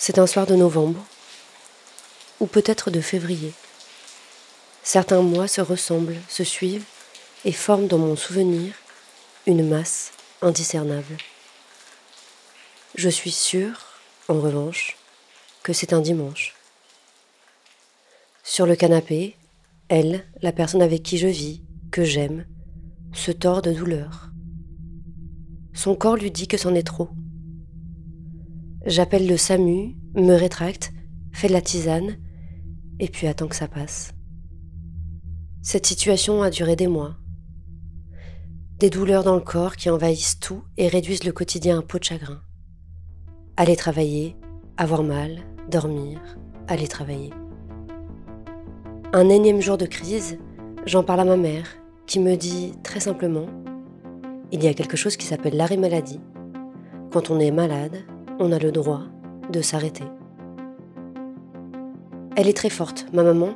C'est un soir de novembre, ou peut-être de février. Certains mois se ressemblent, se suivent et forment dans mon souvenir une masse indiscernable. Je suis sûre, en revanche, que c'est un dimanche. Sur le canapé, elle, la personne avec qui je vis, que j'aime, se tord de douleur. Son corps lui dit que c'en est trop. J'appelle le SAMU, me rétracte, fais de la tisane, et puis attends que ça passe. Cette situation a duré des mois. Des douleurs dans le corps qui envahissent tout et réduisent le quotidien à un pot de chagrin. Aller travailler, avoir mal, dormir, aller travailler. Un énième jour de crise, j'en parle à ma mère, qui me dit très simplement Il y a quelque chose qui s'appelle l'arrêt maladie. Quand on est malade, on a le droit de s'arrêter. Elle est très forte, ma maman,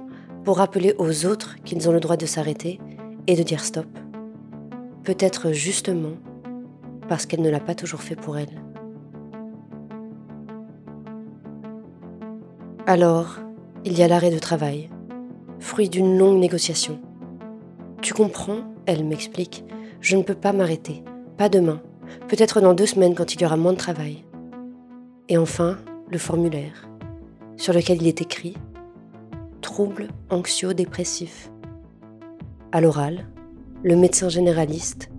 pour rappeler aux autres qu'ils ont le droit de s'arrêter et de dire stop. Peut-être justement parce qu'elle ne l'a pas toujours fait pour elle. Alors, il y a l'arrêt de travail, fruit d'une longue négociation. Tu comprends? Elle m'explique. Je ne peux pas m'arrêter. Pas demain. Peut-être dans deux semaines quand il y aura moins de travail. Et enfin, le formulaire, sur lequel il est écrit Troubles anxio-dépressifs. À l'oral, le médecin généraliste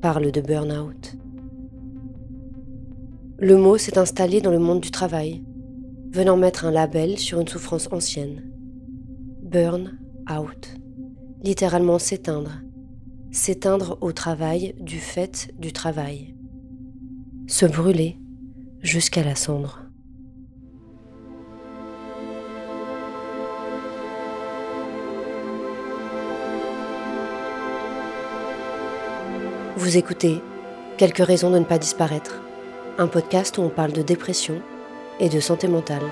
parle de burn-out. Le mot s'est installé dans le monde du travail, venant mettre un label sur une souffrance ancienne. Burn out. Littéralement s'éteindre. S'éteindre au travail du fait du travail. Se brûler jusqu'à la cendre. Vous écoutez Quelques raisons de ne pas disparaître, un podcast où on parle de dépression et de santé mentale.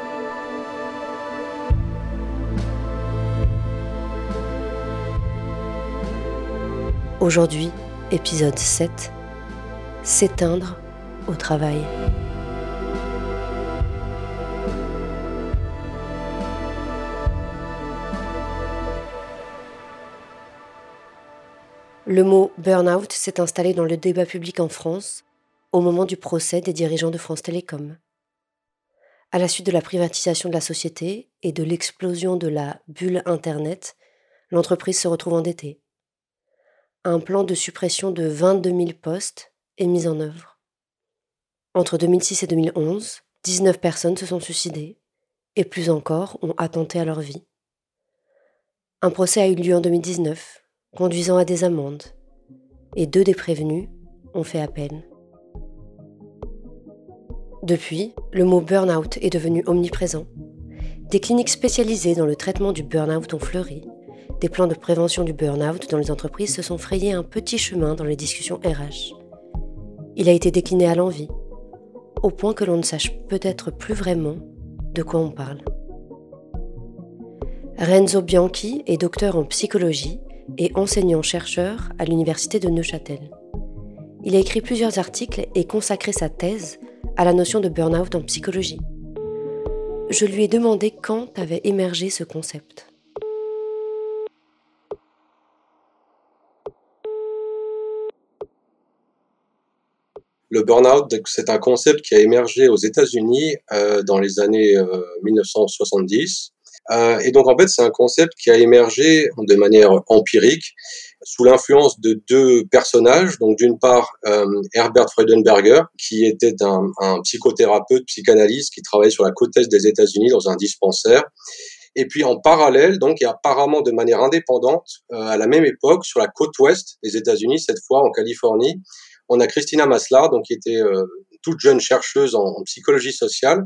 Aujourd'hui, épisode 7 S'éteindre au travail. Le mot burn-out s'est installé dans le débat public en France au moment du procès des dirigeants de France Télécom. À la suite de la privatisation de la société et de l'explosion de la bulle Internet, l'entreprise se retrouve endettée. Un plan de suppression de 22 000 postes est mis en œuvre. Entre 2006 et 2011, 19 personnes se sont suicidées et plus encore ont attenté à leur vie. Un procès a eu lieu en 2019 conduisant à des amendes, et deux des prévenus ont fait appel. Depuis, le mot burn-out est devenu omniprésent. Des cliniques spécialisées dans le traitement du burn-out ont fleuri. Des plans de prévention du burn-out dans les entreprises se sont frayés un petit chemin dans les discussions RH. Il a été décliné à l'envie, au point que l'on ne sache peut-être plus vraiment de quoi on parle. Renzo Bianchi est docteur en psychologie et enseignant-chercheur à l'Université de Neuchâtel. Il a écrit plusieurs articles et consacré sa thèse à la notion de burn-out en psychologie. Je lui ai demandé quand avait émergé ce concept. Le burn-out, c'est un concept qui a émergé aux États-Unis euh, dans les années 1970 euh, et donc en fait, c'est un concept qui a émergé de manière empirique sous l'influence de deux personnages. Donc d'une part, euh, Herbert Freudenberger, qui était un, psychothérapeute, psychanalyste, qui travaillait sur la côte est des États-Unis dans un dispensaire. Et puis en parallèle, donc, et apparemment de manière indépendante, euh, à la même époque, sur la côte ouest des États-Unis, cette fois en Californie, on a Christina Maslar, donc qui était toute jeune chercheuse en psychologie sociale,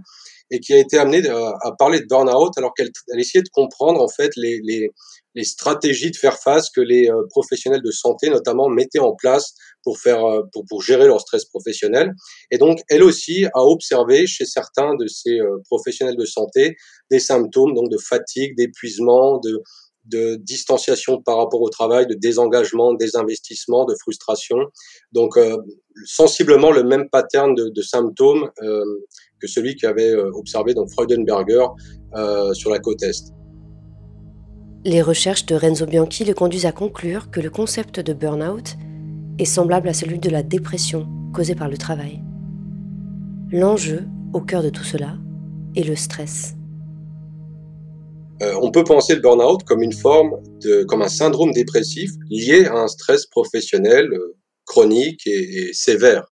et qui a été amenée à, parler de burn-out alors qu'elle essayait de comprendre en fait les, les, les, stratégies de faire face que les euh, professionnels de santé notamment mettaient en place pour faire euh, pour, pour gérer leur stress professionnel et donc elle aussi a observé chez certains de ces euh, professionnels de santé des symptômes donc de fatigue d'épuisement de de distanciation par rapport au travail, de désengagement, désinvestissement, de frustration. Donc, euh, sensiblement le même pattern de, de symptômes euh, que celui qu'avait euh, observé donc Freudenberger euh, sur la côte Est. Les recherches de Renzo Bianchi le conduisent à conclure que le concept de burn-out est semblable à celui de la dépression causée par le travail. L'enjeu, au cœur de tout cela, est le stress. Euh, on peut penser le burn-out comme une forme de, comme un syndrome dépressif lié à un stress professionnel chronique et, sévère.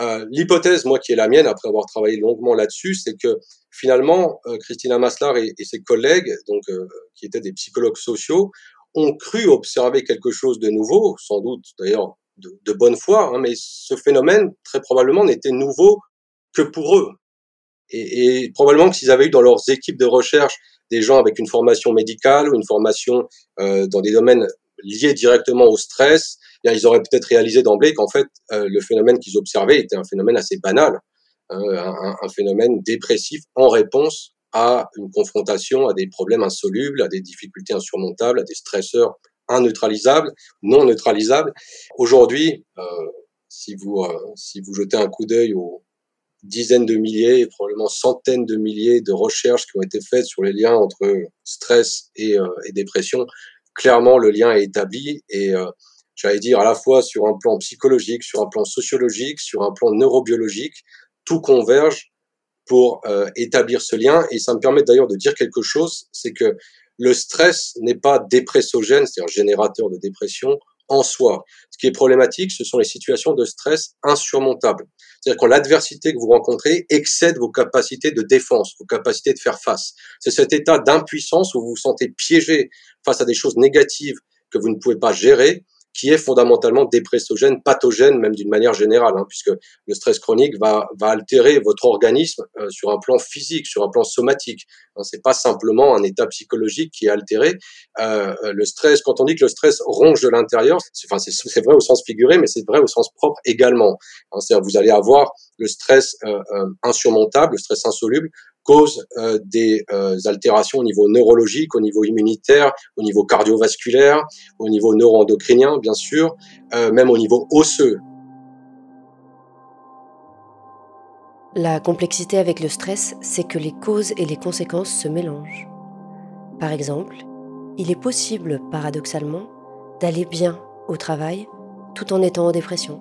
Euh, l'hypothèse, moi, qui est la mienne, après avoir travaillé longuement là-dessus, c'est que finalement, Christina Maslar et, ses collègues, donc qui étaient des psychologues sociaux, ont cru observer quelque chose de nouveau, sans doute d'ailleurs de, bonne foi, hein, mais ce phénomène très probablement n'était nouveau que pour eux. Et, et probablement que s'ils avaient eu dans leurs équipes de recherche des gens avec une formation médicale ou une formation euh, dans des domaines liés directement au stress, eh ils auraient peut-être réalisé d'emblée qu'en fait, euh, le phénomène qu'ils observaient était un phénomène assez banal, hein, un, phénomène dépressif en réponse à une confrontation à des problèmes insolubles, à des difficultés insurmontables, à des stresseurs inneutralisables, non neutralisables. Aujourd'hui, euh, si vous euh, si vous jetez un coup d'œil au, dizaines de milliers, probablement centaines de milliers de recherches qui ont été faites sur les liens entre stress et, euh, et dépression. Clairement, le lien est établi et euh, j'allais dire à la fois sur un plan psychologique, sur un plan sociologique, sur un plan neurobiologique, tout converge pour euh, établir ce lien. Et ça me permet d'ailleurs de dire quelque chose, c'est que le stress n'est pas dépressogène, c'est-à-dire générateur de dépression en soi. Ce qui est problématique, ce sont les situations de stress insurmontables. C'est-à-dire quand l'adversité que vous rencontrez excède vos capacités de défense, vos capacités de faire face. C'est cet état d'impuissance où vous vous sentez piégé face à des choses négatives que vous ne pouvez pas gérer qui est fondamentalement dépressogène, pathogène même d'une manière générale, hein, puisque le stress chronique va, va altérer votre organisme euh, sur un plan physique, sur un plan somatique. Hein, c'est pas simplement un état psychologique qui est altéré. Euh, euh le stress, quand on dit que le stress ronge de l'intérieur, c'est, enfin, c'est, vrai au sens figuré, mais c'est vrai au sens propre également. Hein, c'est-à-dire vous allez avoir le stress euh, euh insurmontable, le stress insoluble, cause euh, des euh, altérations au niveau neurologique, au niveau immunitaire, au niveau cardiovasculaire, au niveau neuroendocrinien, bien sûr, euh, même au niveau osseux. La complexité avec le stress, c'est que les causes et les conséquences se mélangent. Par exemple, il est possible, paradoxalement, d'aller bien au travail tout en étant en dépression.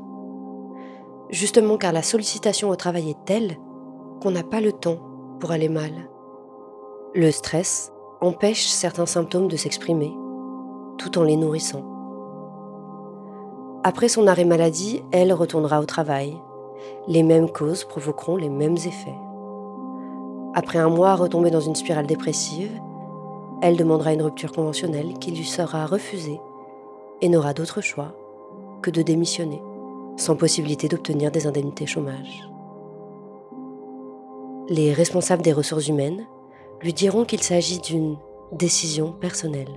Justement car la sollicitation au travail est telle qu'on n'a pas le temps pour aller mal. Le stress empêche certains symptômes de s'exprimer, tout en les nourrissant. Après son arrêt maladie, elle retournera au travail. Les mêmes causes provoqueront les mêmes effets. Après un mois retombée dans une spirale dépressive, elle demandera une rupture conventionnelle qui lui sera refusée et n'aura d'autre choix que de démissionner, sans possibilité d'obtenir des indemnités chômage les responsables des ressources humaines lui diront qu'il s'agit d'une décision personnelle.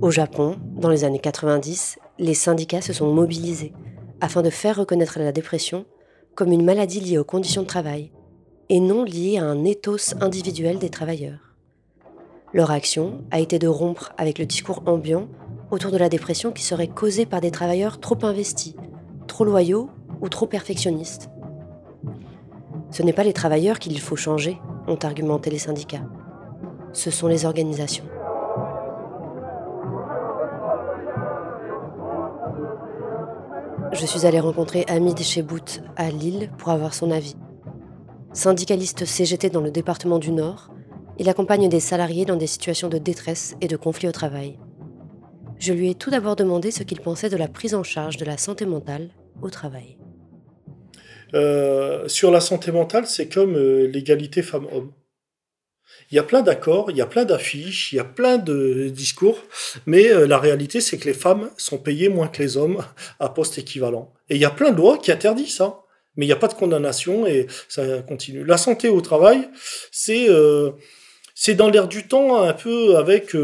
Au Japon, dans les années 90, les syndicats se sont mobilisés afin de faire reconnaître la dépression comme une maladie liée aux conditions de travail et non liée à un ethos individuel des travailleurs. Leur action a été de rompre avec le discours ambiant autour de la dépression qui serait causée par des travailleurs trop investis, trop loyaux ou trop perfectionnistes. Ce n'est pas les travailleurs qu'il faut changer, ont argumenté les syndicats. Ce sont les organisations. Je suis allé rencontrer Hamid Chebout à Lille pour avoir son avis. Syndicaliste CGT dans le département du Nord, il accompagne des salariés dans des situations de détresse et de conflit au travail je lui ai tout d'abord demandé ce qu'il pensait de la prise en charge de la santé mentale au travail. Euh, sur la santé mentale, c'est comme euh, l'égalité femmes-hommes. Il y a plein d'accords, il y a plein d'affiches, il y a plein de discours, mais euh, la réalité, c'est que les femmes sont payées moins que les hommes à poste équivalent. Et il y a plein de lois qui interdisent ça, mais il n'y a pas de condamnation et ça continue. La santé au travail, c'est c'est dans l'air du temps un peu avec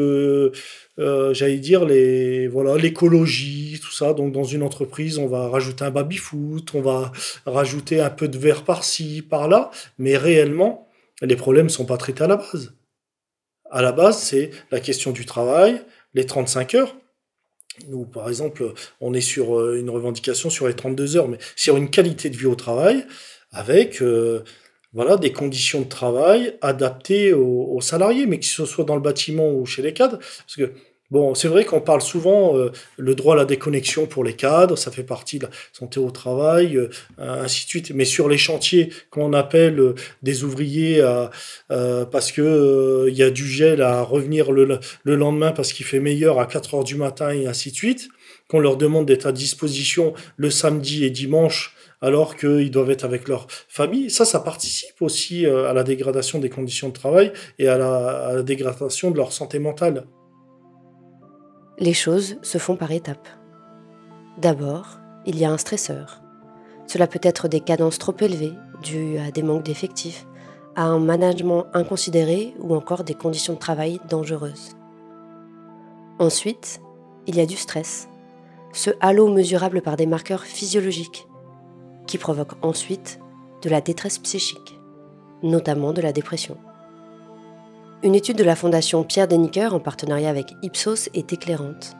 euh, j'allais dire les voilà l'écologie tout ça. Donc dans une entreprise on va rajouter un baby foot on va rajouter un peu de verre par-ci par-là. Mais réellement les problèmes sont pas traités à la base. À la base c'est la question du travail les 35 heures. Nous, par exemple, on est sur euh, une revendication sur les 32 heures, mais sur une qualité de vie au travail avec euh, voilà, des conditions de travail adaptées aux, salariés, mais que ce soit dans le bâtiment ou chez les cadres. Parce que, bon, c'est vrai qu'on parle souvent euh, le droit à la déconnexion pour les cadres, ça fait partie de la santé au travail, euh, ainsi de suite. Mais sur les chantiers qu'on appelle euh, des ouvriers parce que il y a du gel à revenir le, le lendemain parce qu'il fait meilleur à 4 heures du matin et ainsi de suite, qu'on leur demande d'être à disposition le samedi et dimanche alors qu'ils doivent être avec leur famille. Ça, ça participe aussi euh, à la dégradation des conditions de travail et à la, dégradation de leur santé mentale. Les choses se font par étapes. D'abord, il y a un stresseur. Cela peut être des cadences trop élevées, dues à des manques d'effectifs, à un management inconsidéré ou encore des conditions de travail dangereuses. Ensuite, il y a du stress, ce halo mesurable par des marqueurs physiologiques, qui provoque ensuite de la détresse psychique, notamment de la dépression. Une étude de la Fondation Pierre Deniker en partenariat avec Ipsos est éclairante.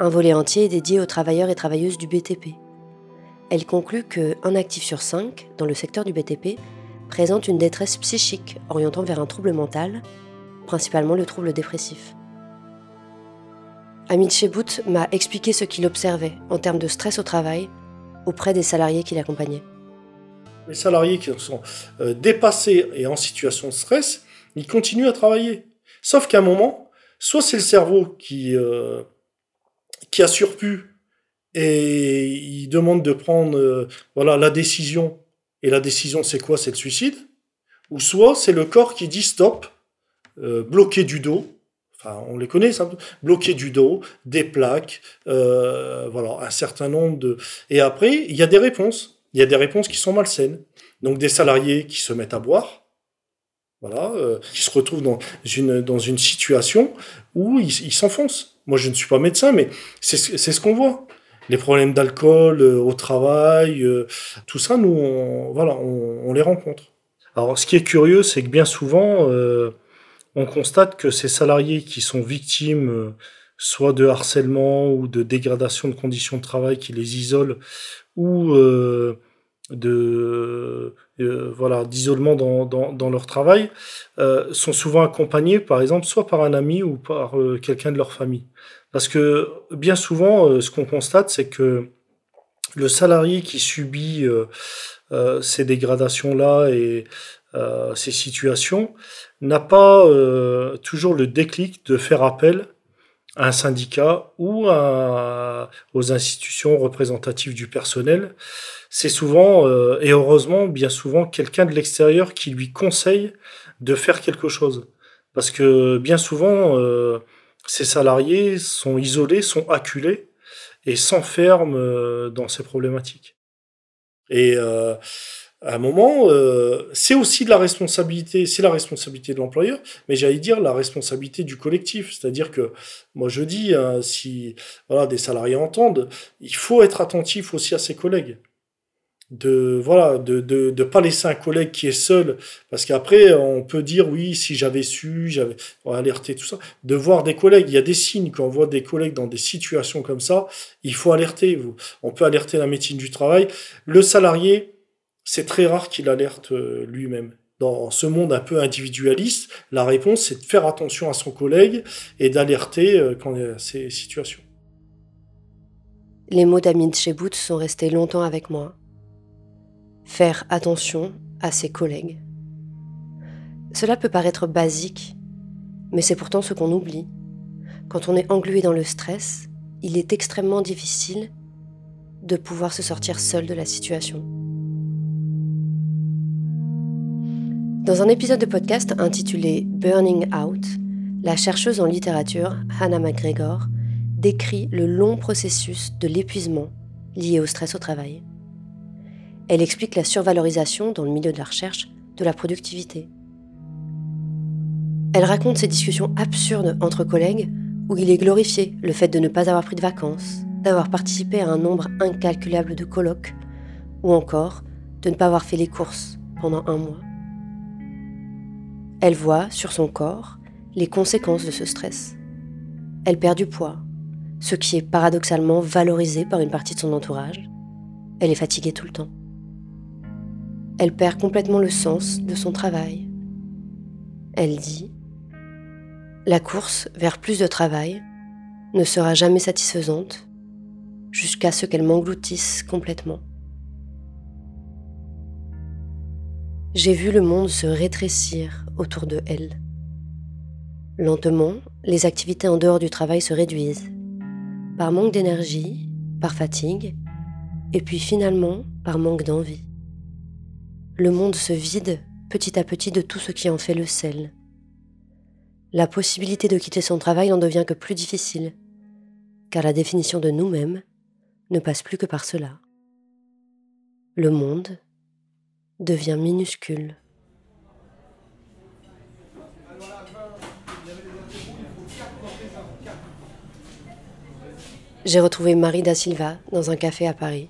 Un volet entier est dédié aux travailleurs et travailleuses du BTP. Elle conclut qu'un actif sur cinq dans le secteur du BTP présente une détresse psychique orientant vers un trouble mental, principalement le trouble dépressif. Amit Chebout m'a expliqué ce qu'il observait en termes de stress au travail auprès des salariés qui l'accompagnaient. Les salariés qui sont euh, dépassés et en situation de stress, ils continuent à travailler. Sauf qu'à un moment, soit c'est le cerveau qui, euh, a surpu et il demande de prendre euh, voilà, la décision. Et la décision, c'est quoi? C'est le suicide? Ou soit c'est le corps qui dit stop, bloqué du dos, On les connaît, ça. Bloqué du dos, des plaques, euh, voilà, un certain nombre de. Et après, il y a des réponses. Il y a des réponses qui sont malsaines. Donc des salariés qui se mettent à boire, voilà, euh, qui se retrouvent dans une dans une situation où ils s'enfoncent. Moi, je ne suis pas médecin, mais c'est ce qu'on voit. Les problèmes d'alcool euh, au travail, tout ça, nous, on, voilà, on, les rencontre. Alors, ce qui est curieux, c'est que bien souvent on constate que ces salariés qui sont victimes euh, soit de harcèlement ou de dégradation de conditions de travail qui les isolent ou euh, de euh, voilà d'isolement dans, leur travail sont souvent accompagnés par exemple soit par un ami ou par quelqu'un de leur famille. Parce que bien souvent ce qu'on constate c'est que le salarié qui subit ces dégradations là et ces situations n'a pas euh, toujours le déclic de faire appel à un syndicat ou à, aux institutions représentatives du personnel. C'est souvent, euh, et heureusement, bien souvent, quelqu'un de l'extérieur qui lui conseille de faire quelque chose. Parce que bien souvent, euh, ces salariés sont isolés, sont acculés et s'enferment dans ces problématiques. Et à un moment, euh, c'est aussi de la responsabilité, c'est la responsabilité de l'employeur, mais j'allais dire la responsabilité du collectif. C'est-à-dire que, moi je dis, hein, si voilà, des salariés entendent, il faut être attentif aussi à ses collègues. De voilà, de, de, de pas laisser un collègue qui est seul, parce qu'après on peut dire oui, si j'avais su, j'avais alerté tout ça. De voir des collègues, il y a des signes quand on voit des collègues dans des situations comme ça, il faut alerter. On peut alerter la médecine du travail. Le salarié, c'est très rare qu'il alerte euh, lui-même. Dans ce monde un peu individualiste, la réponse, c'est de faire attention à son collègue et d'alerter euh, quand il y a ces situations. Les mots d'Amin Chebout sont restés longtemps avec moi. Faire attention à ses collègues. Cela peut paraître basique, mais c'est pourtant ce qu'on oublie. Quand on est englué dans le stress, il est extrêmement difficile de pouvoir se sortir seul de la situation. Dans un épisode de podcast intitulé Burning Out, la chercheuse en littérature Hannah McGregor décrit le long processus de l'épuisement lié au stress au travail. Elle explique la survalorisation dans le milieu de la recherche de la productivité. Elle raconte ces discussions absurdes entre collègues où il est glorifié le fait de ne pas avoir pris de vacances, d'avoir participé à un nombre incalculable de colloques, ou encore de ne pas avoir fait les courses pendant un mois. Elle voit sur son corps les conséquences de ce stress. Elle perd du poids, ce qui est paradoxalement valorisé par une partie de son entourage. Elle est fatiguée tout le temps. Elle perd complètement le sens de son travail. Elle dit ⁇ La course vers plus de travail ne sera jamais satisfaisante jusqu'à ce qu'elle m'engloutisse complètement. J'ai vu le monde se rétrécir autour de elle. Lentement, les activités en dehors du travail se réduisent, par manque d'énergie, par fatigue, et puis finalement par manque d'envie. Le monde se vide petit à petit de tout ce qui en fait le sel. La possibilité de quitter son travail n'en devient que plus difficile, car la définition de nous-mêmes ne passe plus que par cela. Le monde devient minuscule. J'ai retrouvé Marie da Silva dans un café à Paris.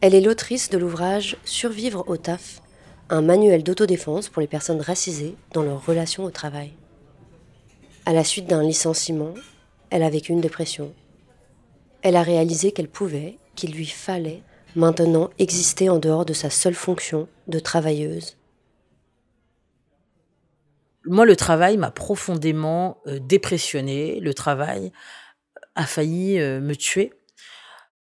Elle est l'autrice de l'ouvrage Survivre au taf, un manuel d'autodéfense pour les personnes racisées dans leurs relations au travail. À la suite d'un licenciement, elle a vécu une dépression. Elle a réalisé qu'elle pouvait, qu'il lui fallait maintenant exister en dehors de sa seule fonction de travailleuse. Moi, le travail m'a profondément euh, dépressionné. Le travail a failli euh, me tuer,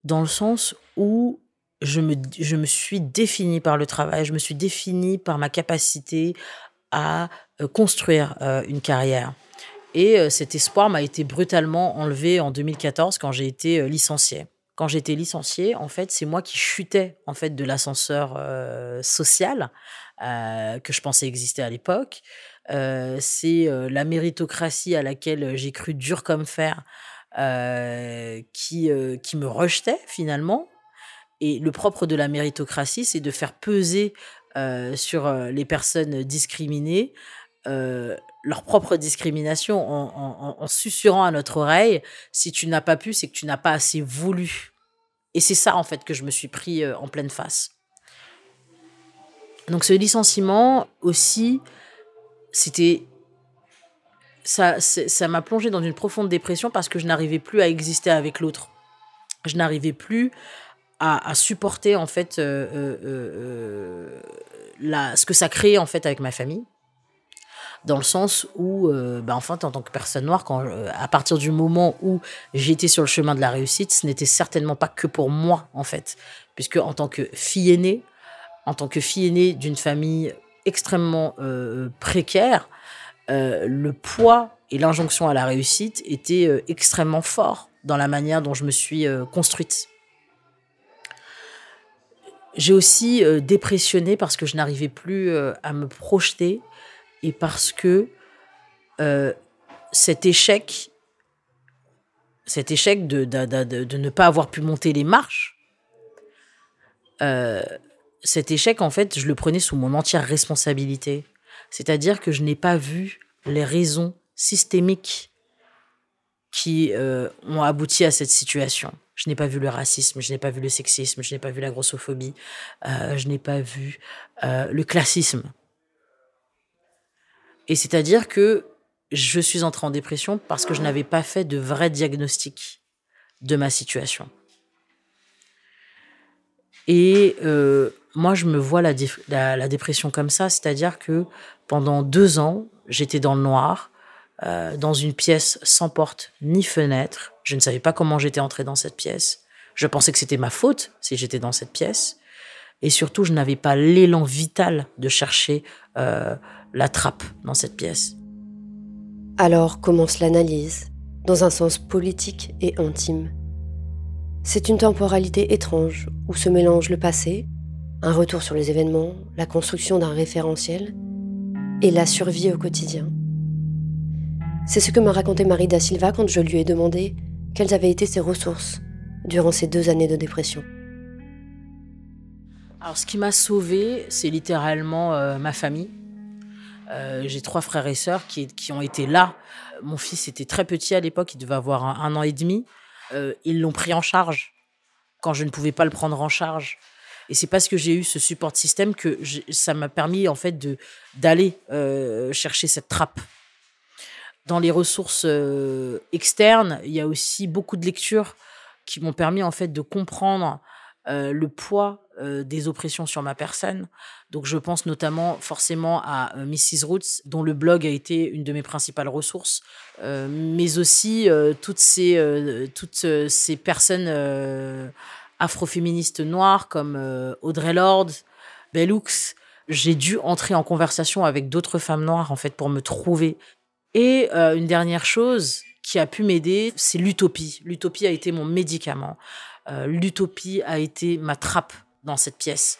dans le sens où je me, je me suis définie par le travail, je me suis définie par ma capacité à euh, construire une carrière. Et cet espoir m'a été brutalement enlevé en 2014 quand j'ai été licenciée quand j'étais licenciée, en fait, c'est moi qui chutais en fait de l'ascenseur euh, social euh, que je pensais exister à l'époque. Euh, c'est la méritocratie à laquelle j'ai cru dur comme fer qui, qui me rejetait finalement. Et le propre de la méritocratie, c'est de faire peser sur les personnes discriminées leur propre discrimination en, en, susurrant à notre oreille, si tu n'as pas pu, c'est que tu n'as pas assez voulu. Et c'est ça, en fait, que je me suis pris euh, en pleine face. Donc ce licenciement aussi, c'était... Ça, ça m'a plongé dans une profonde dépression parce que je n'arrivais plus à exister avec l'autre. Je n'arrivais plus à, supporter en fait euh, euh, la, ce que ça créait en fait avec ma famille dans le sens où, euh, bah, enfin, en tant que personne noire, euh, à partir du moment où j'étais sur le chemin de la réussite, ce n'était certainement pas que pour moi, en fait, puisque en tant que fille aînée, en tant que fille aînée d'une famille extrêmement euh, précaire, le poids et l'injonction à la réussite étaient extrêmement forts dans la manière dont je me suis construite. J'ai aussi dépressionné parce que je n'arrivais plus à me projeter et parce que euh, cet échec, cet échec de, ne pas avoir pu monter les marches, euh, cet échec, en fait, je le prenais sous mon entière responsabilité. C'est-à-dire que je n'ai pas vu les raisons systémiques qui euh, ont abouti à cette situation. Je n'ai pas vu le racisme, je n'ai pas vu le sexisme, je n'ai pas vu la grossophobie, je n'ai pas vu le classisme. Et c'est-à-dire que je suis entrée en dépression parce que je n'avais pas fait de vrai diagnostic de ma situation. Et euh, moi, je me vois la, dépression comme ça, c'est-à-dire que pendant deux ans, j'étais dans le noir, euh, dans une pièce sans porte ni fenêtre. Je ne savais pas comment j'étais entrée dans cette pièce. Je pensais que c'était ma faute si j'étais dans cette pièce. Et surtout, je n'avais pas l'élan vital de chercher euh, la trappe dans cette pièce. Alors commence l'analyse, dans un sens politique et intime. C'est une temporalité étrange où se mélange le passé, un retour sur les événements, la construction d'un référentiel et la survie au quotidien. C'est ce que m'a raconté Marie da Silva quand je lui ai demandé quelles avaient été ses ressources durant ces deux années de dépression. Alors, ce qui m'a sauvée, c'est littéralement euh, ma famille. Euh, j'ai trois frères et sœurs qui, qui, ont été là. Mon fils était très petit à l'époque, il devait avoir un, an et demi. Euh, ils l'ont pris en charge quand je ne pouvais pas le prendre en charge. Et c'est parce que j'ai eu ce support système que ça m'a permis en fait de d'aller euh, chercher cette trappe. Dans les ressources externes, il y a aussi beaucoup de lectures qui m'ont permis en fait de comprendre le poids des oppressions sur ma personne. Donc je pense notamment forcément à Mrs. Roots, dont le blog a été une de mes principales ressources, mais aussi toutes ces, toutes ces personnes afroféministes noires comme Audrey Lorde, Bellux. J'ai dû entrer en conversation avec d'autres femmes noires en fait pour me trouver. Et une dernière chose qui a pu m'aider, c'est l'utopie. L'utopie a été mon médicament. l'utopie a été ma trappe dans cette pièce.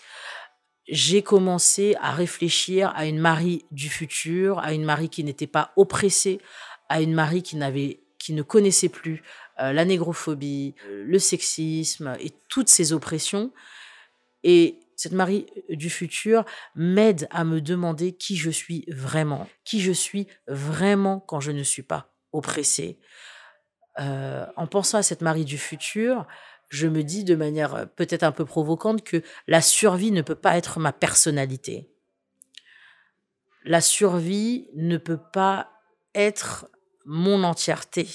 J'ai commencé à réfléchir à une Marie du futur, à une Marie qui n'était pas oppressée, à une Marie qui n'avait, qui ne connaissait plus euh, la négrophobie, le sexisme et toutes ces oppressions. Et cette Marie du futur m'aide à me demander qui je suis vraiment, qui je suis vraiment quand je ne suis pas oppressée. Euh, en pensant à cette Marie du futur, je me dis de manière euh, peut-être un peu provocante que la survie ne peut pas être ma personnalité. La survie ne peut pas être mon entièreté.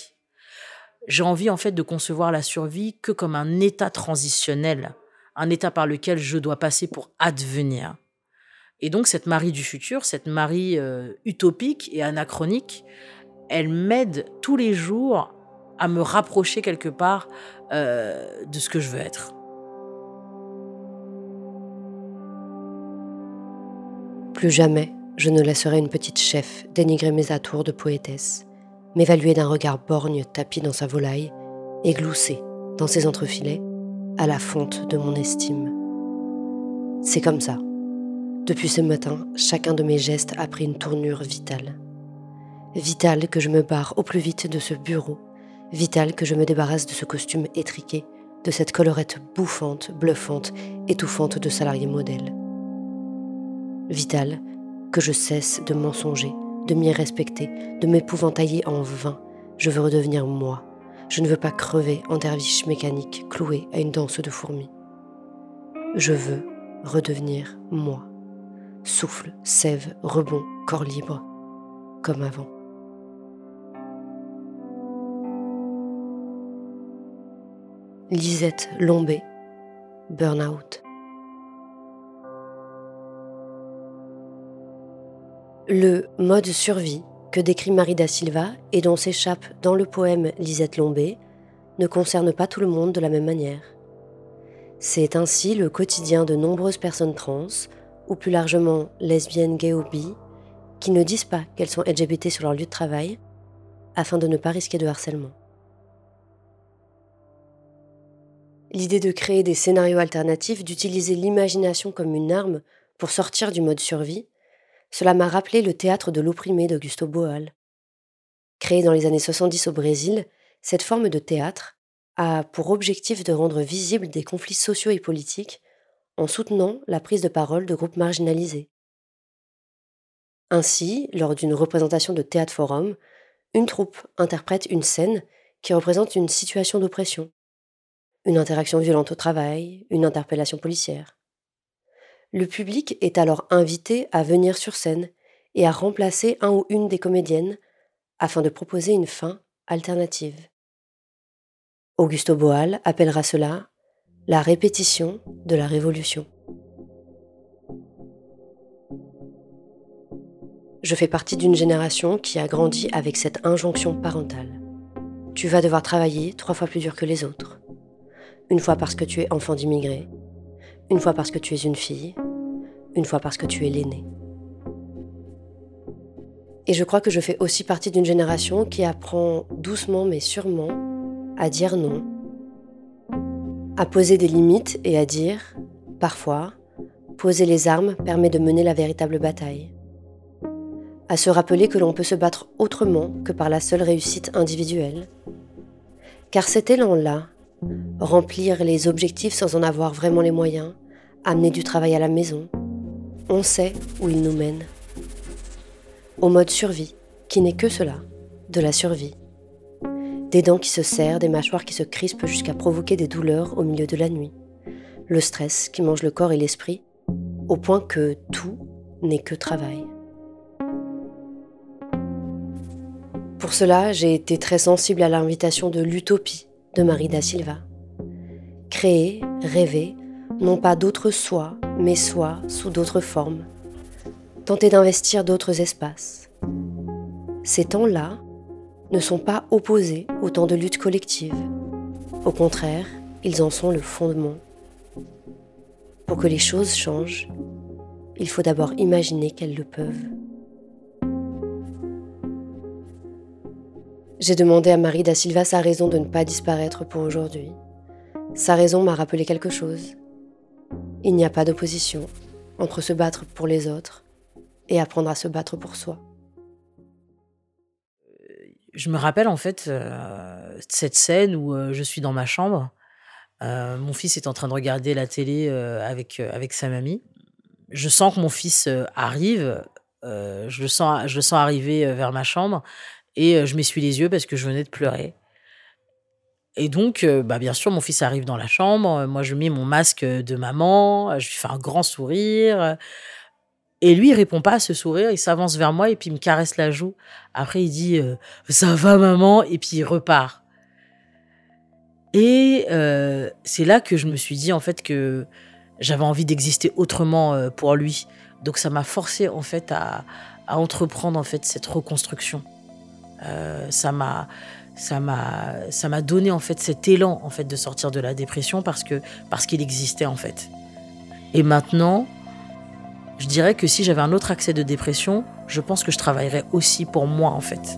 J'ai envie en fait de concevoir la survie que comme un état transitionnel, un état par lequel je dois passer pour advenir. Et donc cette Marie du futur, cette Marie euh, utopique et anachronique, elle m'aide tous les jours à me rapprocher quelque part euh, de ce que je veux être. Plus jamais je ne laisserai une petite chef dénigrer mes atours de poétesse, m'évaluer d'un regard borgne tapi dans sa volaille et glousser dans ses entrefilets à la fonte de mon estime. C'est comme ça. Depuis ce matin, chacun de mes gestes a pris une tournure vitale. Vitale que je me barre au plus vite de ce bureau Vital que je me débarrasse de ce costume étriqué, de cette collerette bouffante, bluffante, étouffante de salarié modèle. Vital que je cesse de mensonger, de m'y respecter, de m'épouvantailler en vain. Je veux redevenir moi. Je ne veux pas crever en derviche mécanique cloué à une danse de fourmis. Je veux redevenir moi. Souffle, sève, rebond, corps libre, comme avant. Lisette Lombé, Burnout. Le mode survie que décrit Marie da Silva et dont s'échappe dans le poème Lisette Lombé ne concerne pas tout le monde de la même manière. C'est ainsi le quotidien de nombreuses personnes trans, ou plus largement lesbiennes, gays ou bi, qui ne disent pas qu'elles sont LGBT sur leur lieu de travail, afin de ne pas risquer de harcèlement. L'idée de créer des scénarios alternatifs, d'utiliser l'imagination comme une arme pour sortir du mode survie, cela m'a rappelé le théâtre de l'opprimé d'Augusto Boal. Créé dans les années 70 au Brésil, cette forme de théâtre a pour objectif de rendre visibles des conflits sociaux et politiques en soutenant la prise de parole de groupes marginalisés. Ainsi, lors d'une représentation de théâtre forum, une troupe interprète une scène qui représente une situation d'oppression, une interaction violente au travail, une interpellation policière. Le public est alors invité à venir sur scène et à remplacer un ou une des comédiennes afin de proposer une fin alternative. Augusto Boal appellera cela la répétition de la révolution. Je fais partie d'une génération qui a grandi avec cette injonction parentale. Tu vas devoir travailler trois fois plus dur que les autres une fois parce que tu es enfant d'immigré, une fois parce que tu es une fille, une fois parce que tu es l'aîné. Et je crois que je fais aussi partie d'une génération qui apprend doucement mais sûrement à dire non, à poser des limites et à dire, parfois, poser les armes permet de mener la véritable bataille, à se rappeler que l'on peut se battre autrement que par la seule réussite individuelle. Car cet élan-là remplir les objectifs sans en avoir vraiment les moyens, amener du travail à la maison. On sait où il nous mène. au mode survie, qui n'est que cela, de la survie. Des dents qui se serrent, des mâchoires qui se crispent jusqu'à provoquer des douleurs au milieu de la nuit. Le stress qui mange le corps et l'esprit, au point que tout n'est que travail. Pour cela, j'ai été très sensible à l'invitation de l'utopie de Marie da Silva. Créer, rêver, non pas d'autres soi, mais soi sous d'autres formes. Tenter d'investir d'autres espaces. Ces temps-là ne sont pas opposés au temps de lutte collective. Au contraire, ils en sont le fondement. Pour que les choses changent, il faut d'abord imaginer qu'elles le peuvent. J'ai demandé à Marie da Silva sa raison de ne pas disparaître pour aujourd'hui. Sa raison m'a rappelé quelque chose. Il n'y a pas d'opposition entre se battre pour les autres et apprendre à se battre pour soi. Je me rappelle en fait euh, cette scène où euh, je suis dans ma chambre. Euh, mon fils est en train de regarder la télé avec, avec sa mamie. Je sens que mon fils arrive. je, le sens, je le sens arriver vers ma chambre et je m'essuie les yeux parce que je venais de pleurer. Et donc, bah bien sûr, mon fils arrive dans la chambre. Moi, je mets mon masque de maman. Je lui fais un grand sourire. Et lui, il répond pas à ce sourire. Il s'avance vers moi et puis il me caresse la joue. Après, il dit Ça va, maman? Et puis il repart. Et c'est là que je me suis dit, en fait, que j'avais envie d'exister autrement pour lui. Donc, ça m'a forcé, en fait, à, à entreprendre, en fait, cette reconstruction. Euh, ça m'a ça m'a ça m'a donné en fait cet élan en fait de sortir de la dépression parce que parce qu'il existait en fait. Et maintenant, je dirais que si j'avais un autre accès de dépression, je pense que je travaillerais aussi pour moi en fait.